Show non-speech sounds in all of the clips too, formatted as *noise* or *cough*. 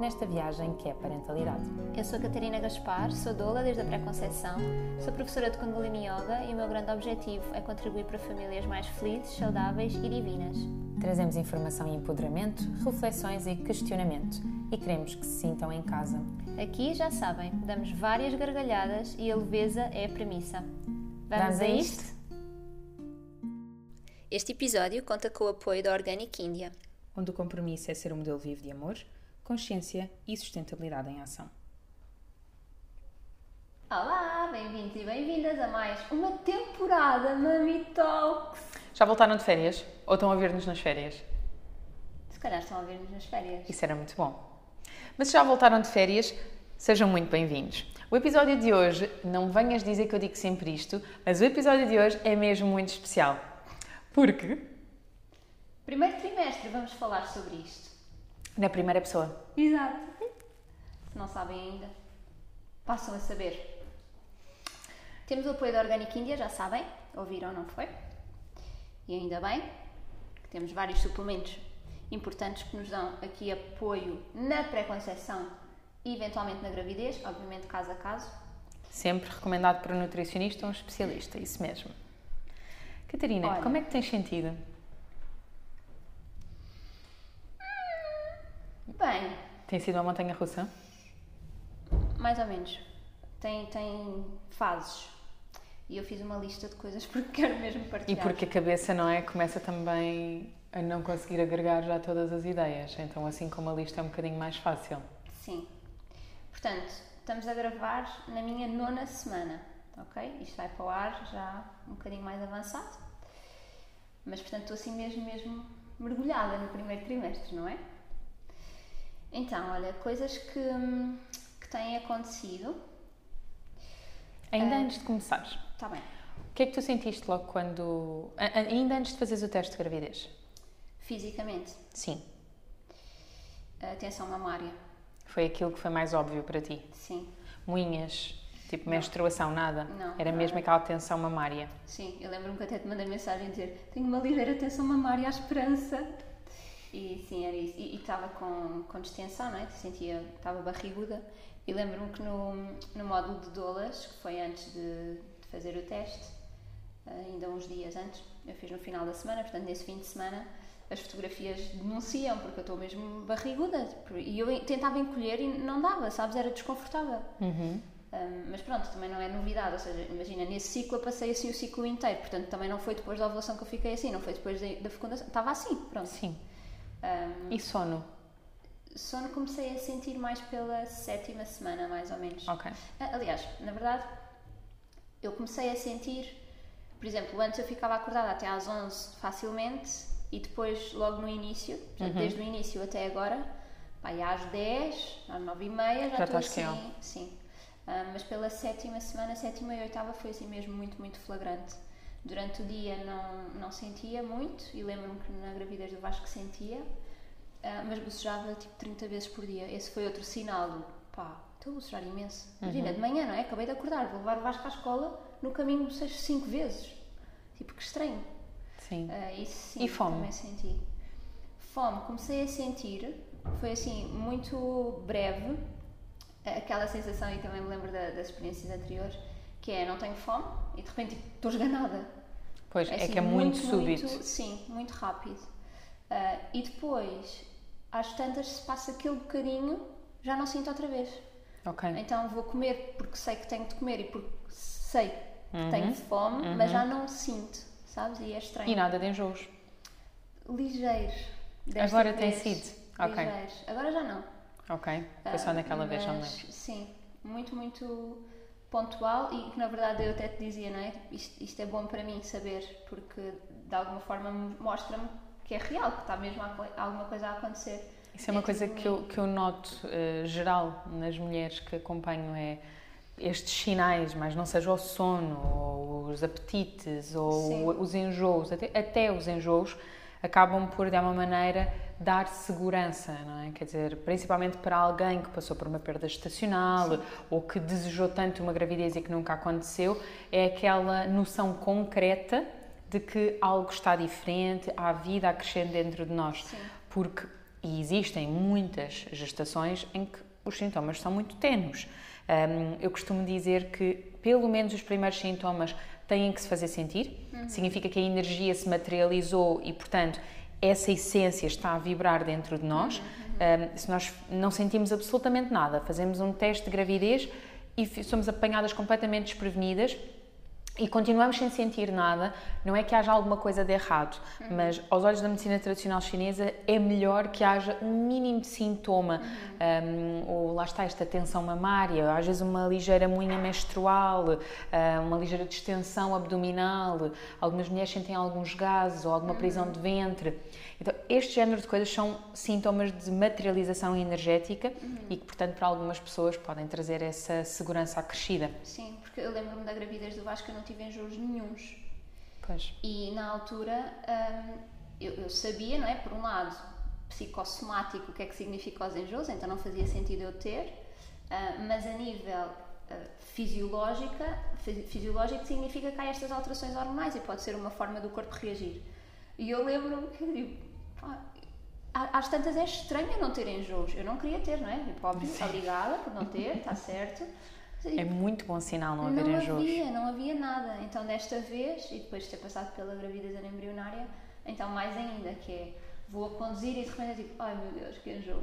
nesta viagem que é a parentalidade. Eu sou a Catarina Gaspar, sou doula desde a pré-conceição, sou professora de Kundalini Yoga e o meu grande objetivo é contribuir para famílias mais felizes, saudáveis e divinas. Trazemos informação e empoderamento, reflexões e questionamento e queremos que se sintam em casa. Aqui, já sabem, damos várias gargalhadas e a leveza é a premissa. Vamos, Vamos a isto? Este episódio conta com o apoio da Organic India. Onde o compromisso é ser um modelo vivo de amor, consciência e sustentabilidade em ação. Olá, bem-vindos e bem-vindas a mais uma temporada Mami Talks. Já voltaram de férias? Ou estão a ver-nos nas férias? Se calhar estão a ver-nos nas férias. Isso era muito bom. Mas se já voltaram de férias, sejam muito bem-vindos. O episódio de hoje, não venhas dizer que eu digo sempre isto, mas o episódio de hoje é mesmo muito especial. Porque? Primeiro trimestre, vamos falar sobre isto. Na primeira pessoa. Exato. Se não sabem ainda, passam a saber. Temos o apoio da Organic India, já sabem, ouviram, não foi? E ainda bem que temos vários suplementos importantes que nos dão aqui apoio na pré-conceição e eventualmente na gravidez, obviamente caso a caso. Sempre recomendado por um nutricionista ou um especialista, isso mesmo. Catarina, Olha. como é que tens sentido? Bem, Tem sido uma montanha russa? mais ou menos. Tem, tem fases. E eu fiz uma lista de coisas *laughs* porque quero mesmo E partilhar. porque a cabeça, não é? Começa também a não conseguir agregar já todas as ideias. Então, assim como a lista é um bocadinho mais fácil. Sim. Portanto, estamos a gravar na minha nona semana, ok? Isto vai para o ar já um bocadinho mais avançado. Mas, portanto, estou assim mesmo, mesmo mergulhada no primeiro trimestre, não é? Então, olha, coisas que, que têm acontecido. Ainda Ah. antes de começares, Está bem. o que é que tu sentiste logo quando. Ainda antes de fazeres o teste de gravidez? Fisicamente, Sim. a tensão mamária. Foi aquilo que foi mais óbvio para ti? Sim, Moinhas, tipo Não. menstruação, nada? Não, Era mesmo nada. aquela tensão mamária. sim. Eu lembro-me que até te mandei mensagem dizer tenho uma ligeira tensão mamária à esperança. E sim, era isso. E estava com, com distensão, não é? Sentia, estava barriguda. E lembro-me que no, no módulo de doulas, que foi antes de, de fazer o teste, ainda uns dias antes, eu fiz no final da semana, portanto, nesse fim de semana, as fotografias denunciam, porque eu estou mesmo barriguda. E eu tentava encolher e não dava, sabes? Era desconfortável. Uhum. Um, mas pronto, também não é novidade, ou seja, imagina, nesse ciclo eu passei assim o ciclo inteiro, portanto também não foi depois da ovulação que eu fiquei assim, não foi depois da, da fecundação, estava assim, pronto. Sim. Um, E sono? sono comecei a sentir mais pela sétima semana, mais ou menos. Ok. Ah, Aliás, na verdade, eu comecei a sentir, por exemplo, antes eu ficava acordada até às 11 facilmente e depois, logo no início, portanto, Uhum. desde o início até agora, e às 10, às 9 e meia, já, Já estou estás assim, QO. sim. Ah, mas pela sétima semana, sétima e oitava foi assim mesmo muito, muito flagrante. Durante o dia não, não sentia muito e lembro-me que na gravidez do Vasco sentia, ah, mas bocejava tipo 30 vezes por dia. Esse foi outro sinal do pá, estou a bocejar imenso. Imagina, de manhã, não é? Acabei de acordar, vou levar o Vasco à escola, no caminho bocejo 5 vezes. Tipo, que estranho. Sim. Ah, isso sim, E fome? também senti. Fome, comecei a sentir, foi assim, muito breve, aquela sensação, e também me lembro da- das experiências anteriores, que é não tenho fome e de repente tipo, estou esganada. Pois, é, assim, que é muito, súbito. muito- sim, muito rápido. Ah, e depois, às tantas, se passa aquele bocadinho, já não sinto outra vez. Ok. Então vou comer porque sei que tenho de comer e porque sei que Uhum, tenho fome, mas já não sinto, sabes? E é estranho. E nada de enjoos. Ligeiros. Agora tem sido. Ok. Ligeiros. Agora já não. Ok. Foi só Ah, naquela vez, já me lembro. Sim, muito, muito pontual e que na verdade eu até te dizia, não é? Isto, isto é bom para mim saber porque de alguma forma me- mostra-me que é real, que está mesmo a alguma coisa a acontecer. Isso é uma dentro coisa de que eu, que eu noto eh, geral nas mulheres que acompanho é estes sinais, mas não seja o sono ou os apetites ou Sim. os enjoos, até, até os enjoos, acabam por, de alguma maneira, dar segurança, não é? Quer dizer, principalmente para alguém que passou por uma perda estacional Sim. ou que desejou tanto uma gravidez e que nunca aconteceu, é aquela noção concreta de que algo está diferente, há vida a crescer dentro de nós. Sim. Porque existem muitas gestações em que os sintomas são muito tenues. Um, eu costumo dizer que pelo menos os primeiros sintomas têm que se fazer sentir, uhum. significa que a energia se materializou e, portanto, essa essência está a vibrar dentro de nós. Uhum. Um, se nós não sentimos absolutamente nada, fazemos um teste de gravidez e somos apanhadas completamente desprevenidas e continuamos sem sentir nada, não é que haja alguma coisa de errado, uhum. mas aos olhos da medicina tradicional chinesa é melhor que haja um mínimo de sintoma, uhum. um, ou lá está esta tensão mamária, às vezes uma ligeira moinha menstrual, uma ligeira distensão abdominal, algumas mulheres sentem alguns gases ou alguma prisão uhum. de ventre. Então, este género de coisas são sintomas de materialização energética uhum. e que, portanto, para algumas pessoas podem trazer essa segurança acrescida. Sim, porque eu lembro-me da gravidez do Vasco, eu não tive enjoos nenhums. Pois. E na altura hum, eu, eu, sabia, não é? Por um lado, psicossomático, o que é que significa os enjoos, então não fazia sentido eu ter, uh, mas a nível uh, fisiológica, fisiológico significa que há estas alterações hormonais e pode ser uma forma do corpo reagir. E eu lembro-me que digo, às tantas é estranho não ter enjoos. Eu não queria ter, não é? Tipo, óbvio, obrigada por não ter, está *laughs* certo. É muito bom sinal não haver enjoos. Não havia, não havia nada. Então, desta vez, e depois de ter passado pela gravidez anembrionária, então mais ainda, que é, vou a conduzir e de repente é tipo, ai meu Deus, que enjoo.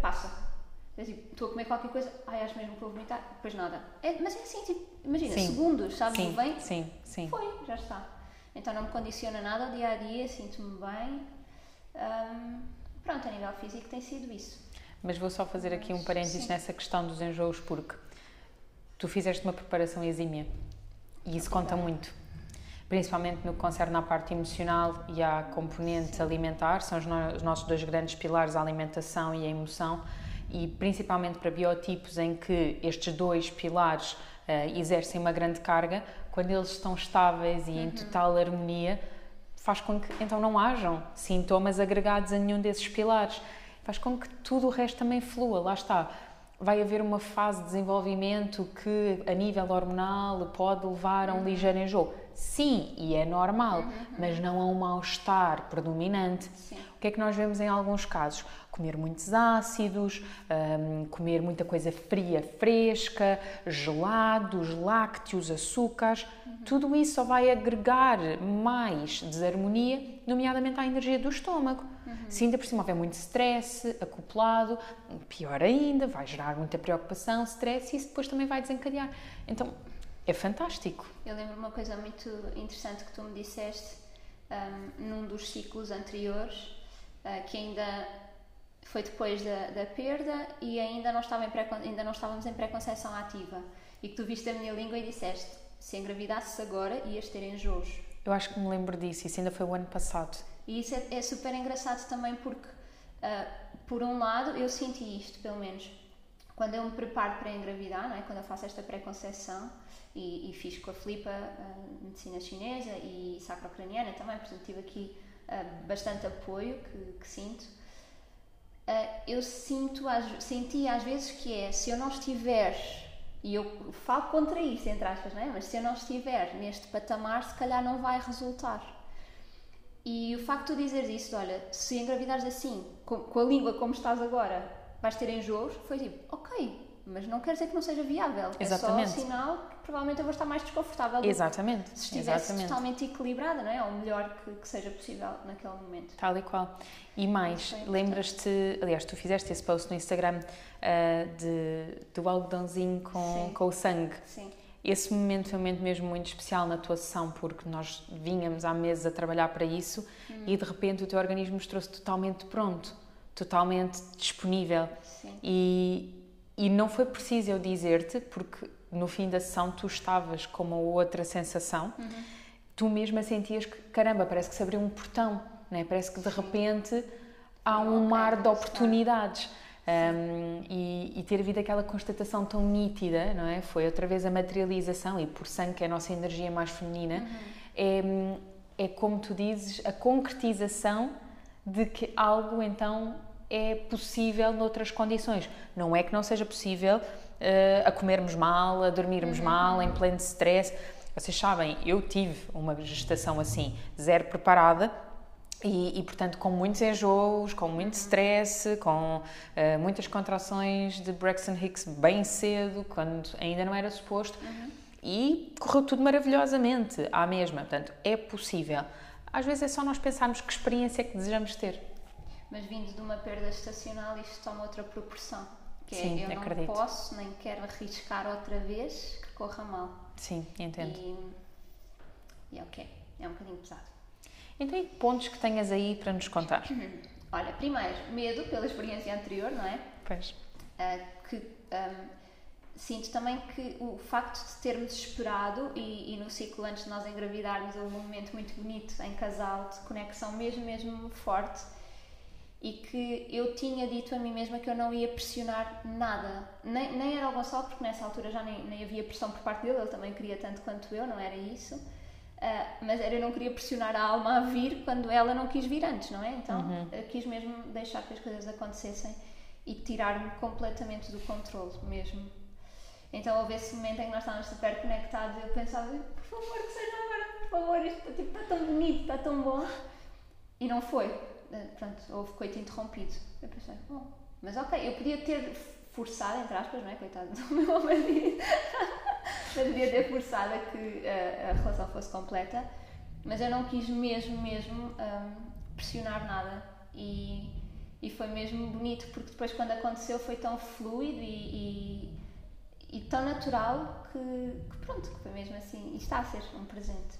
Passa. É tipo, estou a comer qualquer coisa, ai, acho mesmo que vou vomitar, depois nada. É, mas é assim, tipo, imagina, sim. segundos, sabes? Sim, bem, sim, sim. Foi, já está. Então não me condiciona nada o dia a dia, sinto-me bem. Um, pronto, a nível físico tem sido isso. Mas vou só fazer aqui um parênteses nessa questão dos enjoos, porque tu fizeste uma preparação exímia e isso conta muito. Principalmente no que concerne à parte emocional e à componente Sim. alimentar, são os, no os nossos dois grandes pilares, a alimentação e a emoção, e principalmente para biotipos em que estes dois pilares uh, exercem uma grande carga, quando eles estão estáveis e uhum. em total harmonia, faz com que então não hajam sintomas agregados a nenhum desses pilares. Faz com que tudo o resto também flua. Lá está vai haver uma fase de desenvolvimento que, a nível hormonal, pode levar a um ligeiro enjoo. Sim, e é normal, uhum. mas não a um mal-estar predominante. Sim. O que é que nós vemos em alguns casos? Comer muitos ácidos, um, comer muita coisa fria, fresca, gelados, lácteos, açúcares, uhum. tudo isso só vai agregar mais desarmonia, nomeadamente à energia do estômago. Uhum. Se ainda por cima houver muito stress acoplado, pior ainda, vai gerar muita preocupação, stress e isso depois também vai desencadear. Então, é fantástico. Eu lembro uma coisa muito interessante que tu me disseste um, num dos ciclos anteriores, uh, que ainda foi depois da, da, perda e ainda não, estava em pré, ainda não estávamos em pré-conceição ativa. E que tu viste a minha língua e disseste: se engravidasses agora, ias ter enjoos. Eu acho que me lembro disso, isso ainda foi o ano passado. E isso é, é super engraçado também porque, uh, por um lado, eu senti isto, pelo menos, quando eu me preparo para engravidar, não é? quando eu faço esta pré-conceição, e, e, fiz com a Filipa uh, medicina chinesa e sacrocraniana também, portanto tive aqui uh, bastante apoio que, que sinto. Uh, eu sinto, senti às vezes que é, se eu não estiver, e eu falo contra isso, entre aspas, não é? mas se eu não estiver neste patamar, se calhar não vai resultar. E o facto de dizeres isso, olha, se engravidares assim, com, com, a língua como estás agora, vais ter enjoos, foi tipo, ok, mas não quer dizer que não seja viável. Exatamente. É só sinal que provavelmente eu vou estar mais desconfortável. Exatamente. Se estivesse Exatamente. totalmente equilibrada, não é? Ou melhor que, que, seja possível naquele momento. Tal e qual. E mais, lembras-te, aliás, tu fizeste esse post no Instagram uh, de, do algodãozinho com, com o sangue. Sim esse momento foi um momento mesmo muito especial na tua sessão, porque nós vínhamos há meses a trabalhar para isso hum. e de repente o teu organismo mostrou-se totalmente pronto, totalmente disponível. Sim. E, e não foi preciso eu dizer-te, porque no fim da sessão tu estavas com uma outra sensação, uhum. tu mesma sentias que, caramba, parece que se abriu um portão, né? parece que de repente há um mar de oportunidades. Um, e, e, ter havido aquela constatação tão nítida, não é? Foi outra vez a materialização, e por sangue, que é a nossa energia mais feminina, uhum. é, é como tu dizes, a concretização de que algo então é possível noutras condições. Não é que não seja possível uh, a comermos mal, a dormirmos uhum. mal, em pleno stress. Vocês sabem, eu tive uma gestação assim, zero preparada, e, e, portanto, com muitos enjoos, com muito stress, com uh, muitas contrações de Braxton Hicks bem cedo, quando ainda não era suposto, uhum. e correu tudo maravilhosamente à mesma. Portanto, é possível. Às vezes é só nós pensarmos que experiência é que desejamos ter. Mas vindo de uma perda estacional, isto toma outra proporção. Que é, Sim, é, eu acredito. não posso nem quero arriscar outra vez que corra mal. Sim, entendo. E, e é o que é. É um bocadinho pesado. Então, e pontos que tenhas aí para nos contar? *coughs* Olha, primeiro, medo pela experiência anterior, não é? Pois. Uh, que um, sinto também que o facto de termos esperado e, e, no ciclo antes de nós engravidarmos houve um momento muito bonito em casal de conexão mesmo, mesmo forte e que eu tinha dito a mim mesma que eu não ia pressionar nada. Nem, nem era o Gonçalo, porque nessa altura já nem, nem havia pressão por parte dele, ele também queria tanto quanto eu, não era isso. Uh, mas era, eu não queria pressionar a alma a vir quando ela não quis vir antes, não é? Então uhum. quis mesmo deixar que as coisas acontecessem e tirar-me completamente do controle mesmo. Então houve esse momento em que nós estávamos super conectados e eu pensava, por favor, que seja agora, por favor, isto tipo, está tão bonito, está tão bom. E não foi. Uh, pronto, houve coito interrompido. Eu pensei, oh, mas ok, eu podia ter forçado, entre aspas, não é? Coitado do meu marido. mas podia ter forçado a que a, a, relação fosse completa. Mas eu não quis mesmo, mesmo um, pressionar nada. E, e foi mesmo bonito, porque depois, quando aconteceu, foi tão fluido e, e, e tão natural que, que, pronto, que foi mesmo assim. E está a ser um presente.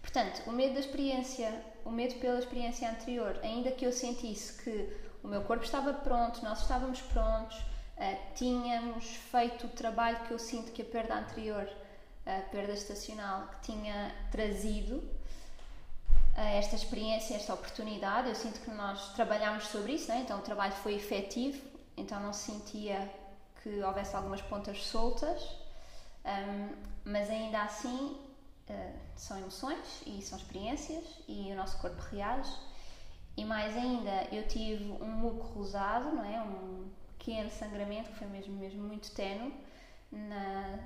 Portanto, o medo da experiência, o medo pela experiência anterior, ainda que eu sentisse que o meu corpo estava pronto, nós estávamos prontos, uh, tínhamos feito o trabalho que eu sinto que a perda anterior, a perda estacional, que tinha trazido uh, esta experiência, esta oportunidade. Eu sinto que nós trabalhámos sobre isso, né? então o trabalho foi efetivo, então não sentia que houvesse algumas pontas soltas, um, mas ainda assim uh, são emoções e são experiências e o nosso corpo reage. E mais ainda, eu tive um muco rosado, não é? Um, pequeno sangramento, que foi mesmo, mesmo muito tenue, na,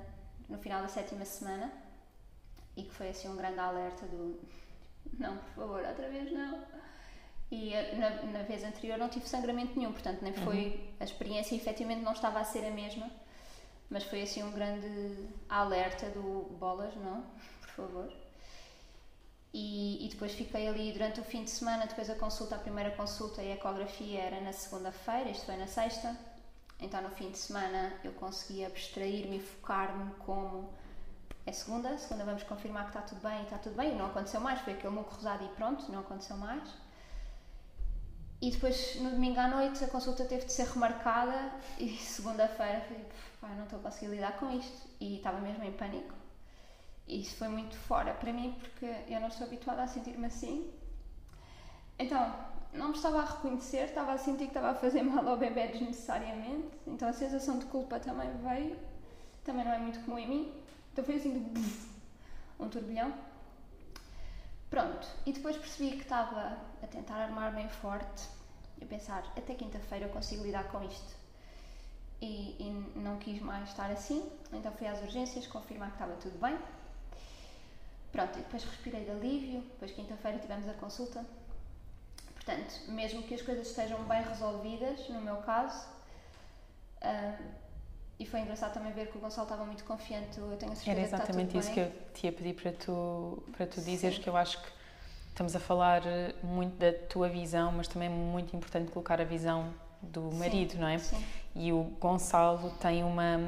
no final da sétima semana, e que foi assim um grande alerta do *laughs* não, por favor, outra vez não. E eh, na, na vez anterior não tive sangramento nenhum, portanto nem foi, uhum. a experiência efetivamente não estava a ser a mesma, mas foi assim um grande alerta do bolas, não, por favor. E, e, depois fiquei ali durante o fim de semana, depois a consulta, a primeira consulta e a ecografia era na segunda-feira, isto foi na sexta. Então no fim de semana eu consegui abstrair-me e focar-me como é segunda, segunda vamos confirmar que está tudo bem e está tudo bem. E não aconteceu mais, foi aquele muco rosado e pronto, não aconteceu mais. E depois no domingo à noite a consulta teve de ser remarcada e segunda-feira falei, não estou a conseguir lidar com isto. E estava mesmo em pânico. E isso foi muito fora para mim porque eu não estou habituada a sentir-me assim. Então, não me estava a reconhecer, estava a sentir que estava a fazer mal ao bebê desnecessariamente, então a sensação de culpa também veio, também não é muito comum em mim, então foi assim de um turbilhão. Pronto, e depois percebi que estava a tentar armar bem forte, a pensar, até quinta-feira eu consigo lidar com isto. E, e não quis mais estar assim, então fui às urgências confirmar que estava tudo bem. Pronto, e depois respirei de alívio, depois quinta-feira tivemos a consulta, Portanto, mesmo que as coisas estejam bem resolvidas, no meu caso, uh, e foi engraçado também ver que o Gonçalo estava muito confiante, eu tenho a certeza Era exatamente que isso bem. que eu te ia pedir para tu, para tu dizeres, que eu acho que estamos a falar muito da tua visão, mas também é muito importante colocar a visão do marido, sim, não é? Sim. E o Gonçalo tem uma,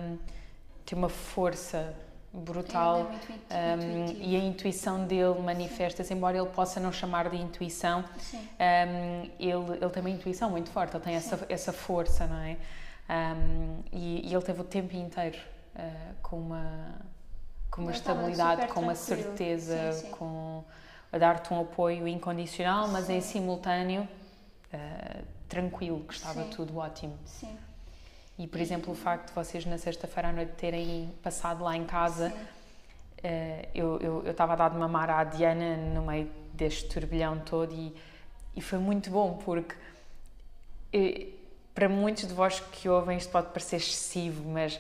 tem uma força brutal é um, e a intuição dele manifesta-se, embora ele possa não chamar de intuição, um, ele, ele tem uma intuição muito forte, ele tem essa, essa força, não é? Um, e, e, ele teve o tempo inteiro uh, com uma, com uma estabilidade, com uma certeza, sim, sim. com a dar-te um apoio incondicional, mas em simultâneo uh, tranquilo, que estava Sim. tudo ótimo. Sim. E, por exemplo, o facto de vocês na sexta-feira à noite terem passado lá em casa, eh, eu eu eu estava a dar de mamar à Diana no meio deste turbilhão todo e, e foi muito bom porque eh, para muitos de vós que ouvem isto pode parecer excessivo, mas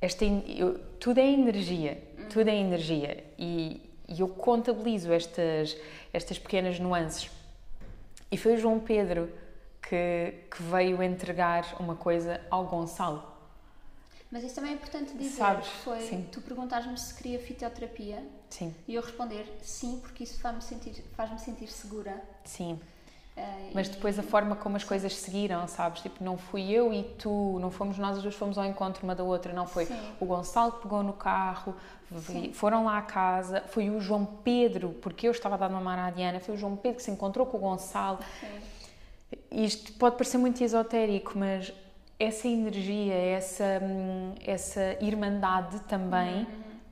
esta, eu- tudo é energia, tudo é energia. E, e eu contabilizo estas, estas pequenas nuances. E foi o João Pedro que, que veio entregar uma coisa ao Gonçalo. Mas isso também é importante dizer. Sabes, Foi sim. tu perguntares-me se queria fitoterapia Sim, e eu responder sim, porque isso faz-me sentir, faz-me sentir segura. sim. Eh, Mas e- depois a forma como as coisas seguiram, sabes? Tipo, não fui eu e tu, não fomos nós as duas, fomos ao encontro uma da outra, não foi Sim. o Gonçalo que pegou no carro, foram lá à casa, foi o João Pedro, porque eu estava a dar mamar à Diana, foi o João Pedro que se encontrou com o Gonçalo. Sim. Isto pode parecer muito esotérico, mas essa energia, essa, hum, essa irmandade também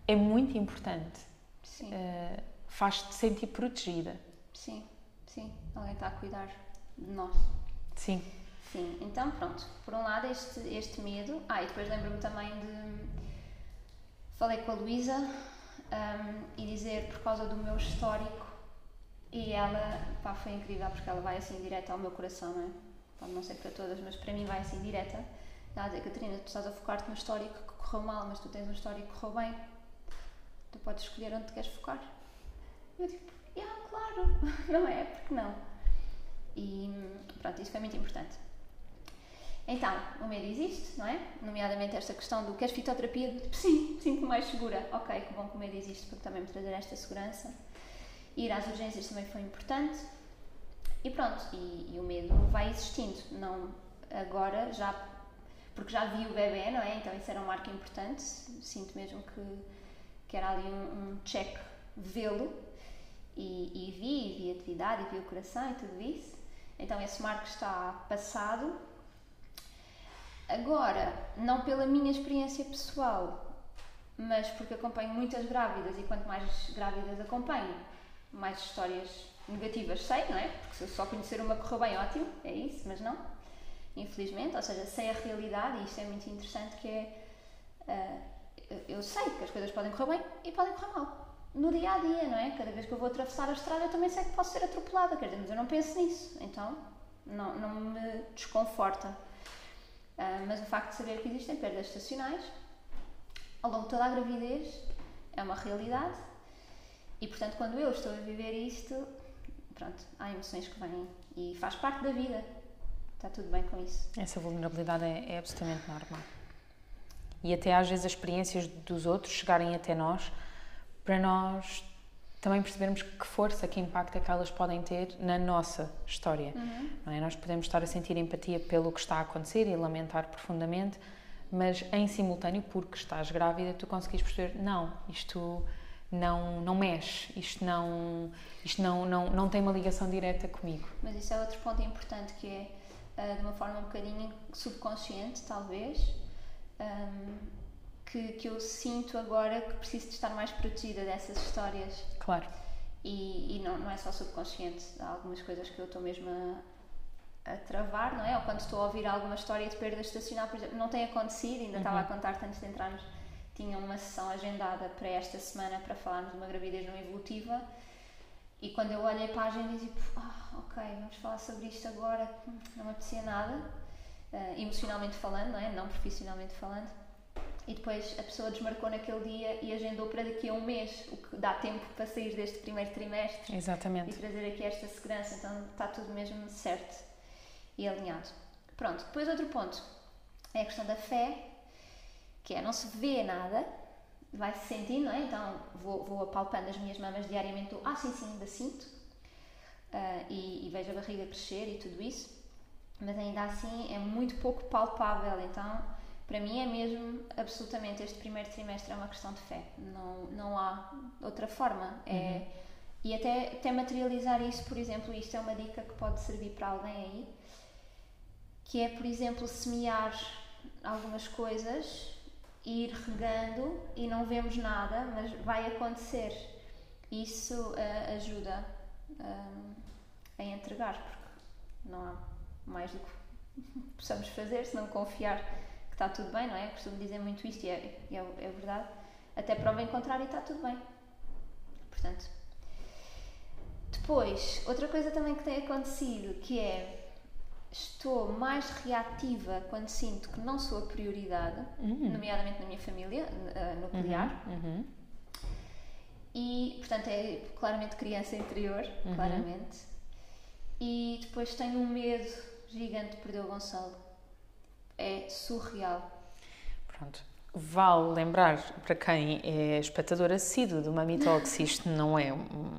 é muito importante. Sim, Uh, Faz-te sentir protegida. sim, sim. Alguém está a cuidar de nós. Sim. Sim, então pronto. Por um lado, este, este medo. Ah, e depois lembro-me também de. Falei com a Luísa hum, e dizer por causa do meu histórico. E ela, pá, foi incrível porque ela vai assim direto ao meu coração, não é? Pode não ser para todas, mas para mim vai assim direta. Ela a dizer, Catarina, tu estás a focar-te no histórico que correu mal, mas tu tens um histórico que correu bem. Tu podes escolher onde queres focar. Eu tipo, yeah, claro, *laughs* não é? Porque não? E pronto, isso foi muito importante. Então, o medo existe, não é? Nomeadamente esta questão do queres fitoterapia? Sim, sinto-me mais segura. Ok, que bom que o medo existe porque também me trazer esta segurança. Ir às urgências também foi importante. E pronto, e, e o medo vai existindo. Não agora, já porque já vi o bebê, não é? Então isso era um marco importante. Sinto mesmo que, que era ali um, um check vê-lo. E, e vi, e vi a atividade, e vi o coração e tudo isso. Então esse marco está passado. Agora, não pela minha experiência pessoal, mas porque acompanho muitas grávidas e quanto mais grávidas acompanho, mais histórias negativas sei, não é? Porque se eu só conhecer uma correu bem, ótimo, é isso, mas não. Infelizmente, ou seja, sei a realidade e isto é muito interessante que é ah, eu sei que as coisas podem correr bem e podem correr mal. No dia a dia, não é? Cada vez que eu vou atravessar a estrada eu também sei que posso ser atropelada, quer dizer, mas eu não penso nisso, então não, não me desconforta. Ah, mas o facto de saber que existem perdas estacionais ao longo de toda a gravidez é uma realidade e, portanto, quando eu estou a viver isto, pronto, há emoções que vêm e faz parte da vida. Está tudo bem com isso. Essa vulnerabilidade é, é absolutamente normal. E até às vezes as experiências dos outros chegarem até nós para nós também percebermos que força, que impacto é que elas podem ter na nossa história. Não é? Nós podemos estar a sentir empatia pelo que está a acontecer e lamentar profundamente, mas em simultâneo, porque estás grávida, tu conseguis perceber, não, isto não, não mexe, isto, não, isto não, não, não tem uma ligação direta comigo. Mas isso é outro ponto importante que é, ah, de uma forma um bocadinho subconsciente, talvez, que, que eu sinto agora que preciso de estar mais protegida dessas histórias. Claro. E, e não, não é só subconsciente, há algumas coisas que eu estou mesmo a, a travar, não é? Ou quando estou a ouvir alguma história de perda estacional, por exemplo, não tem acontecido, ainda estava a contar-te antes de entrarmos, tinha uma sessão agendada para esta semana para falarmos de uma gravidez não evolutiva e quando eu olhei para a agenda e tipo, ah, ok, vamos falar sobre isto agora, hum, não me apetecia nada, eh, emocionalmente falando, não é? Não profissionalmente falando. E depois a pessoa desmarcou naquele dia e agendou para daqui a um mês, o que dá tempo para sair deste primeiro trimestre e Exatamente. trazer aqui esta segurança. Então está tudo mesmo certo e alinhado. Pronto, depois outro ponto é a questão da fé, que é não se vê nada, vai-se sentindo, não é? Então vou, vou apalpando as minhas mamas diariamente, ah sim, sim, ainda sinto, ah, e, e vejo a barriga crescer e tudo isso, mas ainda assim é muito pouco palpável, então para mim é mesmo absolutamente este primeiro trimestre é uma questão de fé, não, não há outra forma. É, E até, até materializar isso, por exemplo, isto é uma dica que pode servir para alguém aí, que é, por exemplo, semear algumas coisas, ir regando e não vemos nada, mas vai acontecer. Isso ah, ajuda ah, a entregar, porque não há mais do que *laughs* possamos fazer, se não confiar que está tudo bem, não é? Eu costumo dizer muito isto e é, é, é verdade. Até prova em contrário está tudo bem. Portanto, depois, outra coisa também que tem acontecido, que é estou mais reativa quando sinto que não sou a prioridade, uhum. nomeadamente na minha família uh, nuclear. Uhum. Uhum. E, portanto, é claramente criança interior, uhum. claramente. E depois tenho um medo gigante de perder o Gonçalo. É surreal. Pronto. Vale lembrar para quem é espectador assíduo do Mami Talks, isto não é um,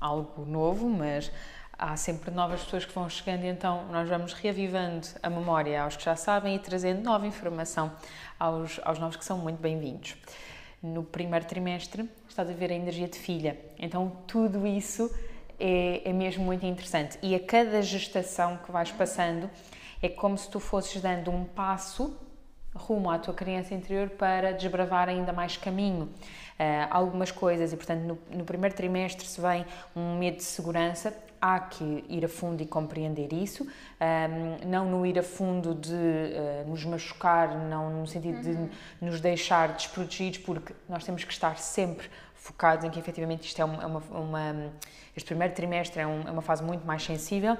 algo novo, mas há sempre novas pessoas que vão chegando então nós vamos reavivando a memória aos que já sabem e trazendo nova informação aos, aos novos que são muito bem-vindos. No primeiro trimestre estás a ver a energia de filha, então tudo isso é, é mesmo muito interessante e a cada gestação que vais passando é como se tu fosses dando um passo rumo à tua criança interior para desbravar ainda mais caminho. Uh, algumas coisas e portanto no, no, primeiro trimestre se vem um medo de segurança há que ir a fundo e compreender isso, um, não no ir a fundo de uh, nos machucar, não no sentido uhum. de nos deixar desprotegidos, porque nós temos que estar sempre focados em que efetivamente isto é uma, uma, uma este primeiro trimestre é, um, é uma fase muito mais sensível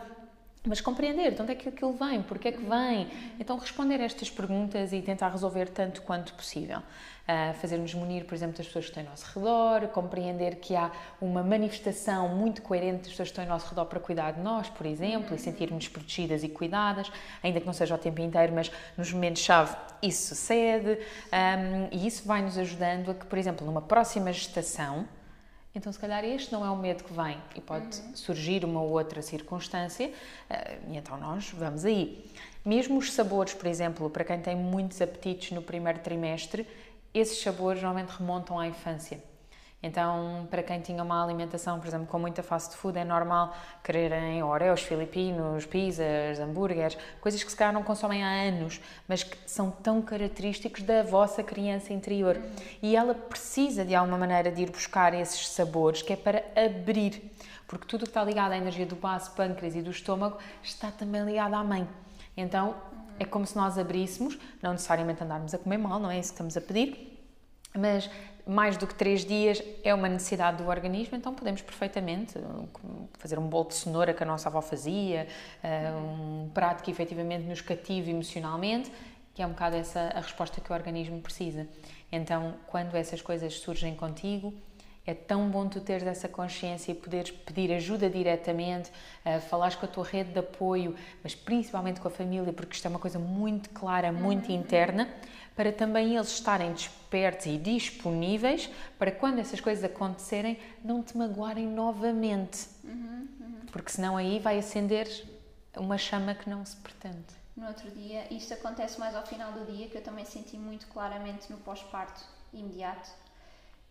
mas compreender de onde é que aquilo vem, porque é que vem. Então, responder estas perguntas e tentar resolver tanto quanto possível. Uh, Fazer-nos munir, por exemplo, das pessoas que estão ao nosso redor, compreender que há uma manifestação muito coerente das pessoas que estão ao nosso redor para cuidar de nós, por exemplo, e sentirmos protegidas e cuidadas, ainda que não seja o tempo inteiro, mas nos momentos-chave isso sucede. Um, e isso vai nos ajudando a que, por exemplo, numa próxima gestação, então, se calhar, este não é o medo que vem e pode uhum. surgir uma outra circunstância, uh, e então nós vamos aí. Mesmo os sabores, por exemplo, para quem tem muitos apetites no primeiro trimestre, esses sabores normalmente remontam à infância. Então, para quem tinha uma alimentação, por exemplo, com muita fast food, é normal quererem oreos filipinos, pizzas, hambúrgueres, coisas que se calhar não consomem há anos, mas que são tão característicos da vossa criança interior. E ela precisa, de alguma maneira, de ir buscar esses sabores, que é para abrir. Porque tudo que está ligado à energia do baço, pâncreas e do estômago está também ligado à mãe. Então, é como se nós abríssemos, não necessariamente andarmos a comer mal, não é isso que estamos a pedir, mas mais do que três dias é uma necessidade do organismo, então podemos perfeitamente fazer um bolo de cenoura que a nossa avó fazia, eh, um prato que efetivamente nos cative emocionalmente, que é um bocado essa a resposta que o organismo precisa. Então, quando essas coisas surgem contigo, é tão bom tu teres essa consciência e poderes pedir ajuda diretamente, uh, falares com a tua rede de apoio, mas principalmente com a família, porque isto é uma coisa muito clara, muito uhum. interna para também eles estarem despertos e disponíveis para quando essas coisas acontecerem não te magoarem novamente. Uhum, uhum. Porque senão aí vai acender uma chama que não se pretende. No outro dia, isto acontece mais ao final do dia, que eu também senti muito claramente no pós-parto imediato,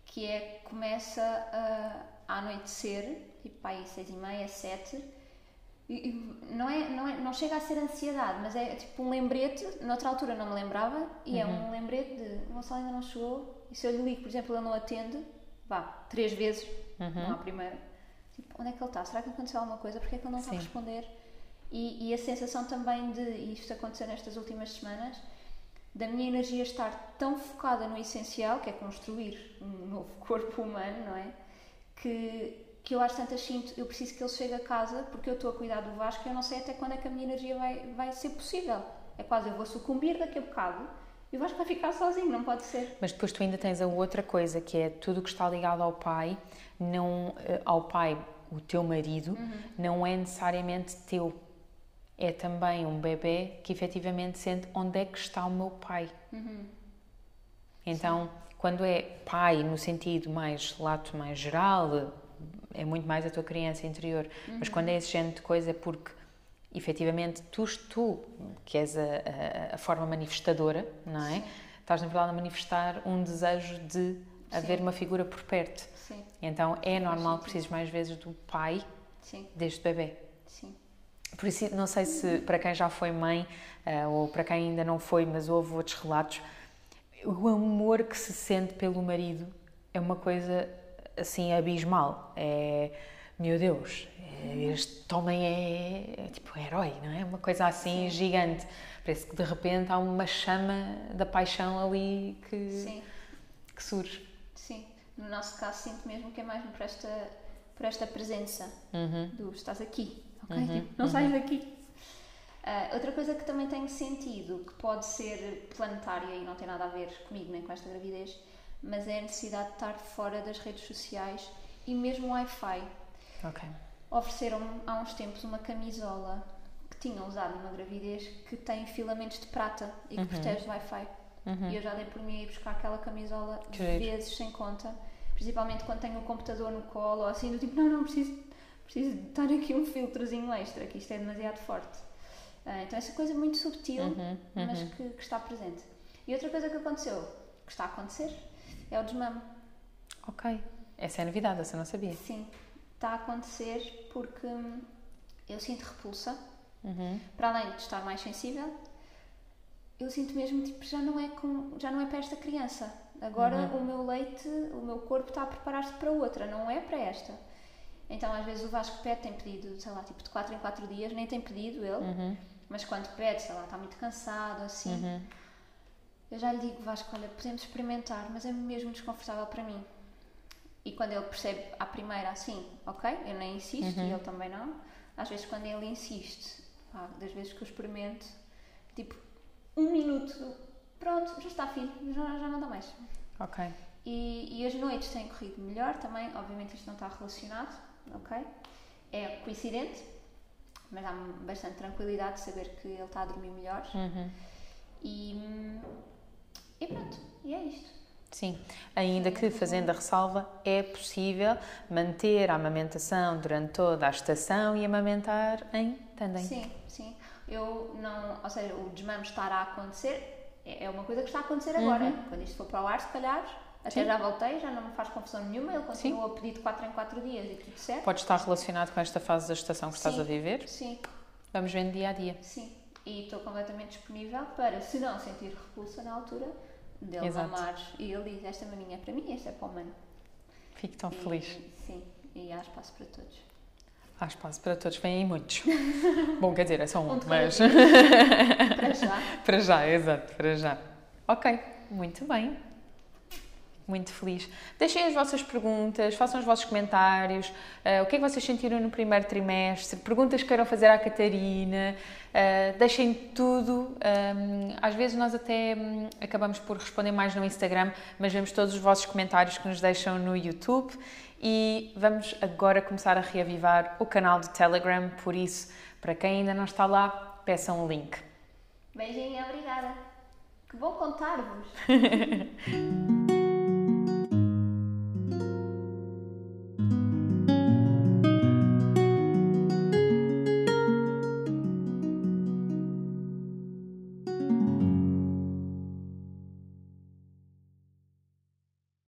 que é começa a, a anoitecer, tipo aí seis e meia, sete, não, é, não, é, não chega a ser ansiedade, mas é tipo um lembrete. Noutra altura não me lembrava, e uhum. é um lembrete de o Gonçalo ainda não chegou. E se eu lhe ligo, por exemplo, ele não atende, vá, três vezes, uhum. não a primeira. Tipo, onde é que ele está? Será que aconteceu alguma coisa? Porque é que ele não está a responder? E, e, a sensação também de, e isto aconteceu nestas últimas semanas, da minha energia estar tão focada no essencial, que é construir um novo *laughs* corpo humano, não é? Que que eu às tantas sinto, eu preciso que ele chegue a casa porque eu estou a cuidar do Vasco e eu não sei até quando é que a minha energia vai, vai ser possível. É quase, eu vou sucumbir daqui a bocado e o Vasco vai ficar sozinho, não pode ser. Mas depois tu ainda tens a outra coisa, que é tudo que está ligado ao pai, não eh, ao pai, o teu marido, uhum. não é necessariamente teu. É também um bebê que efetivamente sente onde é que está o meu pai. Uhum. Então, Sim. quando é pai no sentido mais lato, mais geral, é muito mais a tua criança interior. Uhum. Mas quando é esse género de coisa é porque efetivamente tu, tu que és a, a, a forma manifestadora, não é? Sim. Estás na verdade a manifestar um desejo de haver uma figura por perto. Sim. Então é normal que precises mais vezes do pai Sim. deste bebê. Sim. Por isso, não sei se para quem já foi mãe uh, ou para quem ainda não foi, mas houve outros relatos, o amor que se sente pelo marido é uma coisa assim abismal. É meu Deus, este homem é, é tipo um herói, não é? Uma coisa assim Sim. gigante. Parece que de repente há uma chama da paixão ali que, Sim. que surge. Sim, no nosso caso sinto mesmo que é mais por esta, por esta presença uhum. do estás aqui, ok? Uhum. Tipo, não uhum. sais daqui. Uh, outra coisa que também tenho sentido, que pode ser planetária e não tem nada a ver comigo nem com esta gravidez, mas é a necessidade de estar fora das redes sociais e mesmo Wi-Fi. Ok. Ofereceram há uns tempos uma camisola que tinham usado numa gravidez que tem filamentos de prata e que uhum. protege o Wi-Fi. Uhum. E eu já dei por mim a ir buscar aquela camisola vezes sem conta, principalmente quando tenho o computador no colo ou assim, do tipo, não, não, preciso, preciso estar aqui um filtrozinho extra, que isto é demasiado forte. Uh, então, essa coisa muito subtil, uhum, uhum. mas que, que, está presente. E outra coisa que aconteceu, que está a acontecer, é o desmame. Ok. Essa é a novidade, essa eu não sabia. Sim. Está a acontecer porque hum, eu sinto repulsa, uhum. para além de estar mais sensível, eu sinto mesmo tipo já não é com, já não é para esta criança. Agora uhum. o meu leite, o meu corpo está a preparar-se para outra, não é para esta. Então às vezes o Vasco pede, tem pedido, sei lá, tipo de 4 em 4 dias, nem tem pedido ele. Uhum mas quando pede, sei lá, está muito cansado, assim, uhum. Eu já lhe digo, Vasco, olha, podemos experimentar, mas é mesmo desconfortável para mim. E quando ele percebe à primeira assim, ok, eu nem insisto uhum. e ele também não, às vezes quando ele insiste, pá, das vezes que eu experimento, tipo, um minuto, pronto, já está filho, já, já não dá mais. Ok. E, e as noites têm corrido melhor também, obviamente isto não está relacionado, ok? É coincidente, mas há bastante tranquilidade de saber que ele está a dormir melhor. Uhum. E, e pronto, e é isto. Sim, ainda que fazendo a ressalva, é possível manter a amamentação durante toda a estação e amamentar em tandem. Sim, sim. Eu não, ou seja, o desmame estará a acontecer, é, é uma coisa que está a acontecer agora. Uhum. Quando isto for para o ar, se calhar, até Sim. já voltei, já não me faz confusão nenhuma, ele continua Sim. a pedir de 4 em 4 dias e tudo certo. Pode estar relacionado com esta fase da gestação que Sim. estás a viver? Sim. Vamos vendo dia a dia. Sim. E estou completamente disponível para, se não sentir repulsa na altura, dele Exato. mamar. E ele diz: Esta maminha é para mim, esta é para o mano. Fico tão e, feliz. Sim, e há espaço para todos. Há espaço para todos, vêm muitos. *laughs* Bom, quer dizer, é só um, um mas. *laughs* para já. para já, exato, para já. Ok, muito bem muito feliz. Deixem as vossas perguntas, façam os vossos comentários. Uh, o que é que vocês sentiram no primeiro trimestre? Perguntas que queiram fazer à Catarina. Uh, deixem tudo. Um, às vezes nós até um, acabamos por responder mais no Instagram, mas vemos todos os vossos comentários que nos deixam no YouTube. E vamos agora começar a reavivar o canal do Telegram, por isso, para quem ainda não está lá, peçam o um link. Beijinho, obrigada. Que bom contar-vos! *laughs*